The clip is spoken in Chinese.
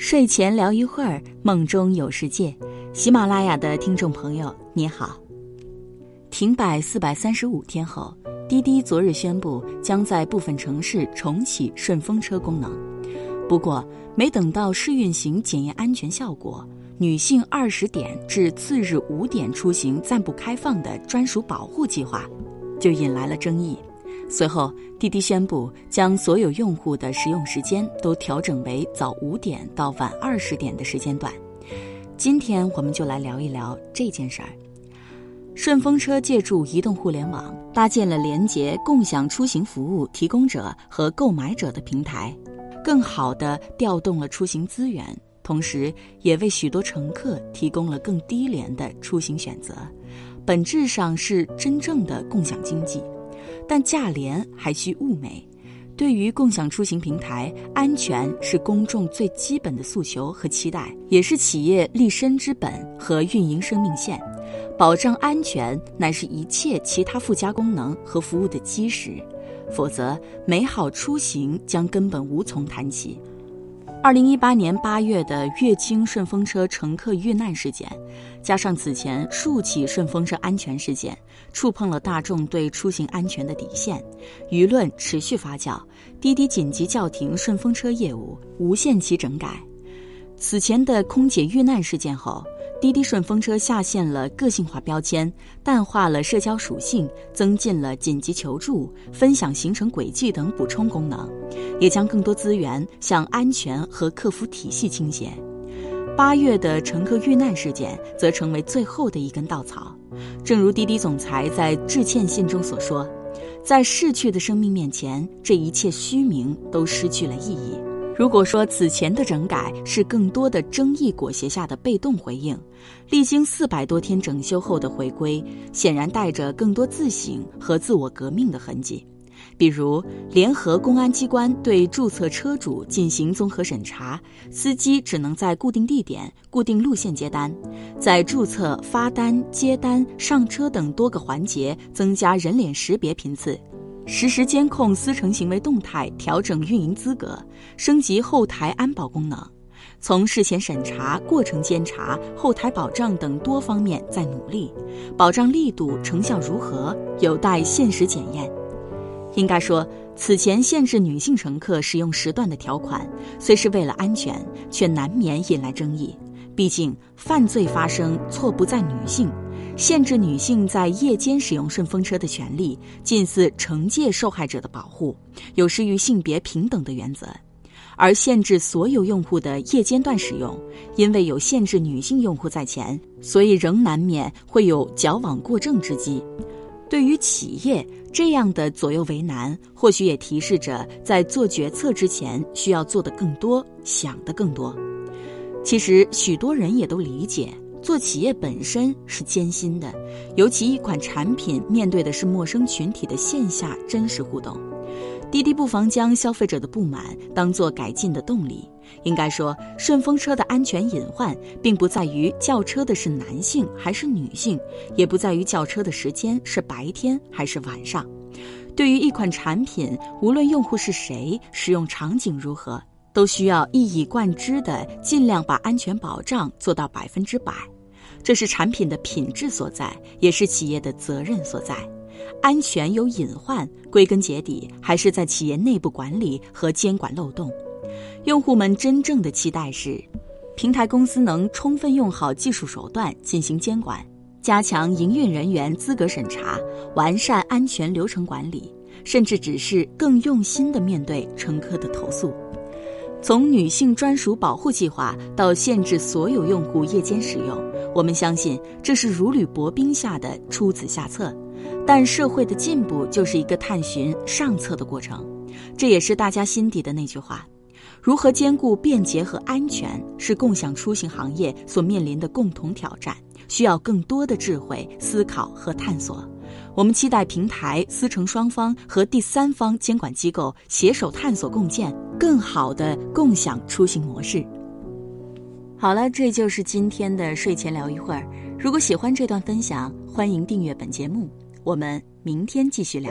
睡前聊一会儿，梦中有世界。喜马拉雅的听众朋友，你好。停摆四百三十五天后，滴滴昨日宣布将在部分城市重启顺风车功能。不过，没等到试运行检验安全效果，女性二十点至次日五点出行暂不开放的专属保护计划，就引来了争议。随后，滴滴宣布将所有用户的使用时间都调整为早五点到晚二十点的时间段。今天我们就来聊一聊这件事儿。顺风车借助移动互联网，搭建了连接共享出行服务提供者和购买者的平台，更好地调动了出行资源，同时也为许多乘客提供了更低廉的出行选择，本质上是真正的共享经济。但价廉还需物美，对于共享出行平台，安全是公众最基本的诉求和期待，也是企业立身之本和运营生命线。保障安全乃是一切其他附加功能和服务的基石，否则美好出行将根本无从谈起。二零一八年八月的乐清顺风车乘客遇难事件，加上此前数起顺风车安全事件，触碰了大众对出行安全的底线，舆论持续发酵，滴滴紧急叫停顺风车业务，无限期整改。此前的空姐遇难事件后。滴滴顺风车下线了个性化标签，淡化了社交属性，增进了紧急求助、分享行程轨迹等补充功能，也将更多资源向安全和客服体系倾斜。八月的乘客遇难事件则成为最后的一根稻草。正如滴滴总裁在致歉信中所说，在逝去的生命面前，这一切虚名都失去了意义。如果说此前的整改是更多的争议裹挟下的被动回应，历经四百多天整修后的回归，显然带着更多自省和自我革命的痕迹。比如，联合公安机关对注册车主进行综合审查，司机只能在固定地点、固定路线接单，在注册、发单、接单、上车等多个环节增加人脸识别频次。实时监控司乘行为动态，调整运营资格，升级后台安保功能，从事前审查、过程监察、后台保障等多方面在努力，保障力度成效如何，有待现实检验。应该说，此前限制女性乘客使用时段的条款，虽是为了安全，却难免引来争议。毕竟，犯罪发生错不在女性。限制女性在夜间使用顺风车的权利，近似惩戒受害者的保护，有失于性别平等的原则；而限制所有用户的夜间段使用，因为有限制女性用户在前，所以仍难免会有矫枉过正之机。对于企业这样的左右为难，或许也提示着在做决策之前需要做的更多，想的更多。其实许多人也都理解。做企业本身是艰辛的，尤其一款产品面对的是陌生群体的线下真实互动。滴滴不妨将消费者的不满当作改进的动力。应该说，顺风车的安全隐患并不在于叫车的是男性还是女性，也不在于叫车的时间是白天还是晚上。对于一款产品，无论用户是谁，使用场景如何。都需要一以贯之的尽量把安全保障做到百分之百，这是产品的品质所在，也是企业的责任所在。安全有隐患，归根结底还是在企业内部管理和监管漏洞。用户们真正的期待是，平台公司能充分用好技术手段进行监管，加强营运人员资格审查，完善安全流程管理，甚至只是更用心的面对乘客的投诉。从女性专属保护计划到限制所有用户夜间使用，我们相信这是如履薄冰下的出此下策。但社会的进步就是一个探寻上策的过程，这也是大家心底的那句话：如何兼顾便捷和安全，是共享出行行业所面临的共同挑战，需要更多的智慧思考和探索。我们期待平台、司乘双方和第三方监管机构携手探索共建更好的共享出行模式。好了，这就是今天的睡前聊一会儿。如果喜欢这段分享，欢迎订阅本节目。我们明天继续聊。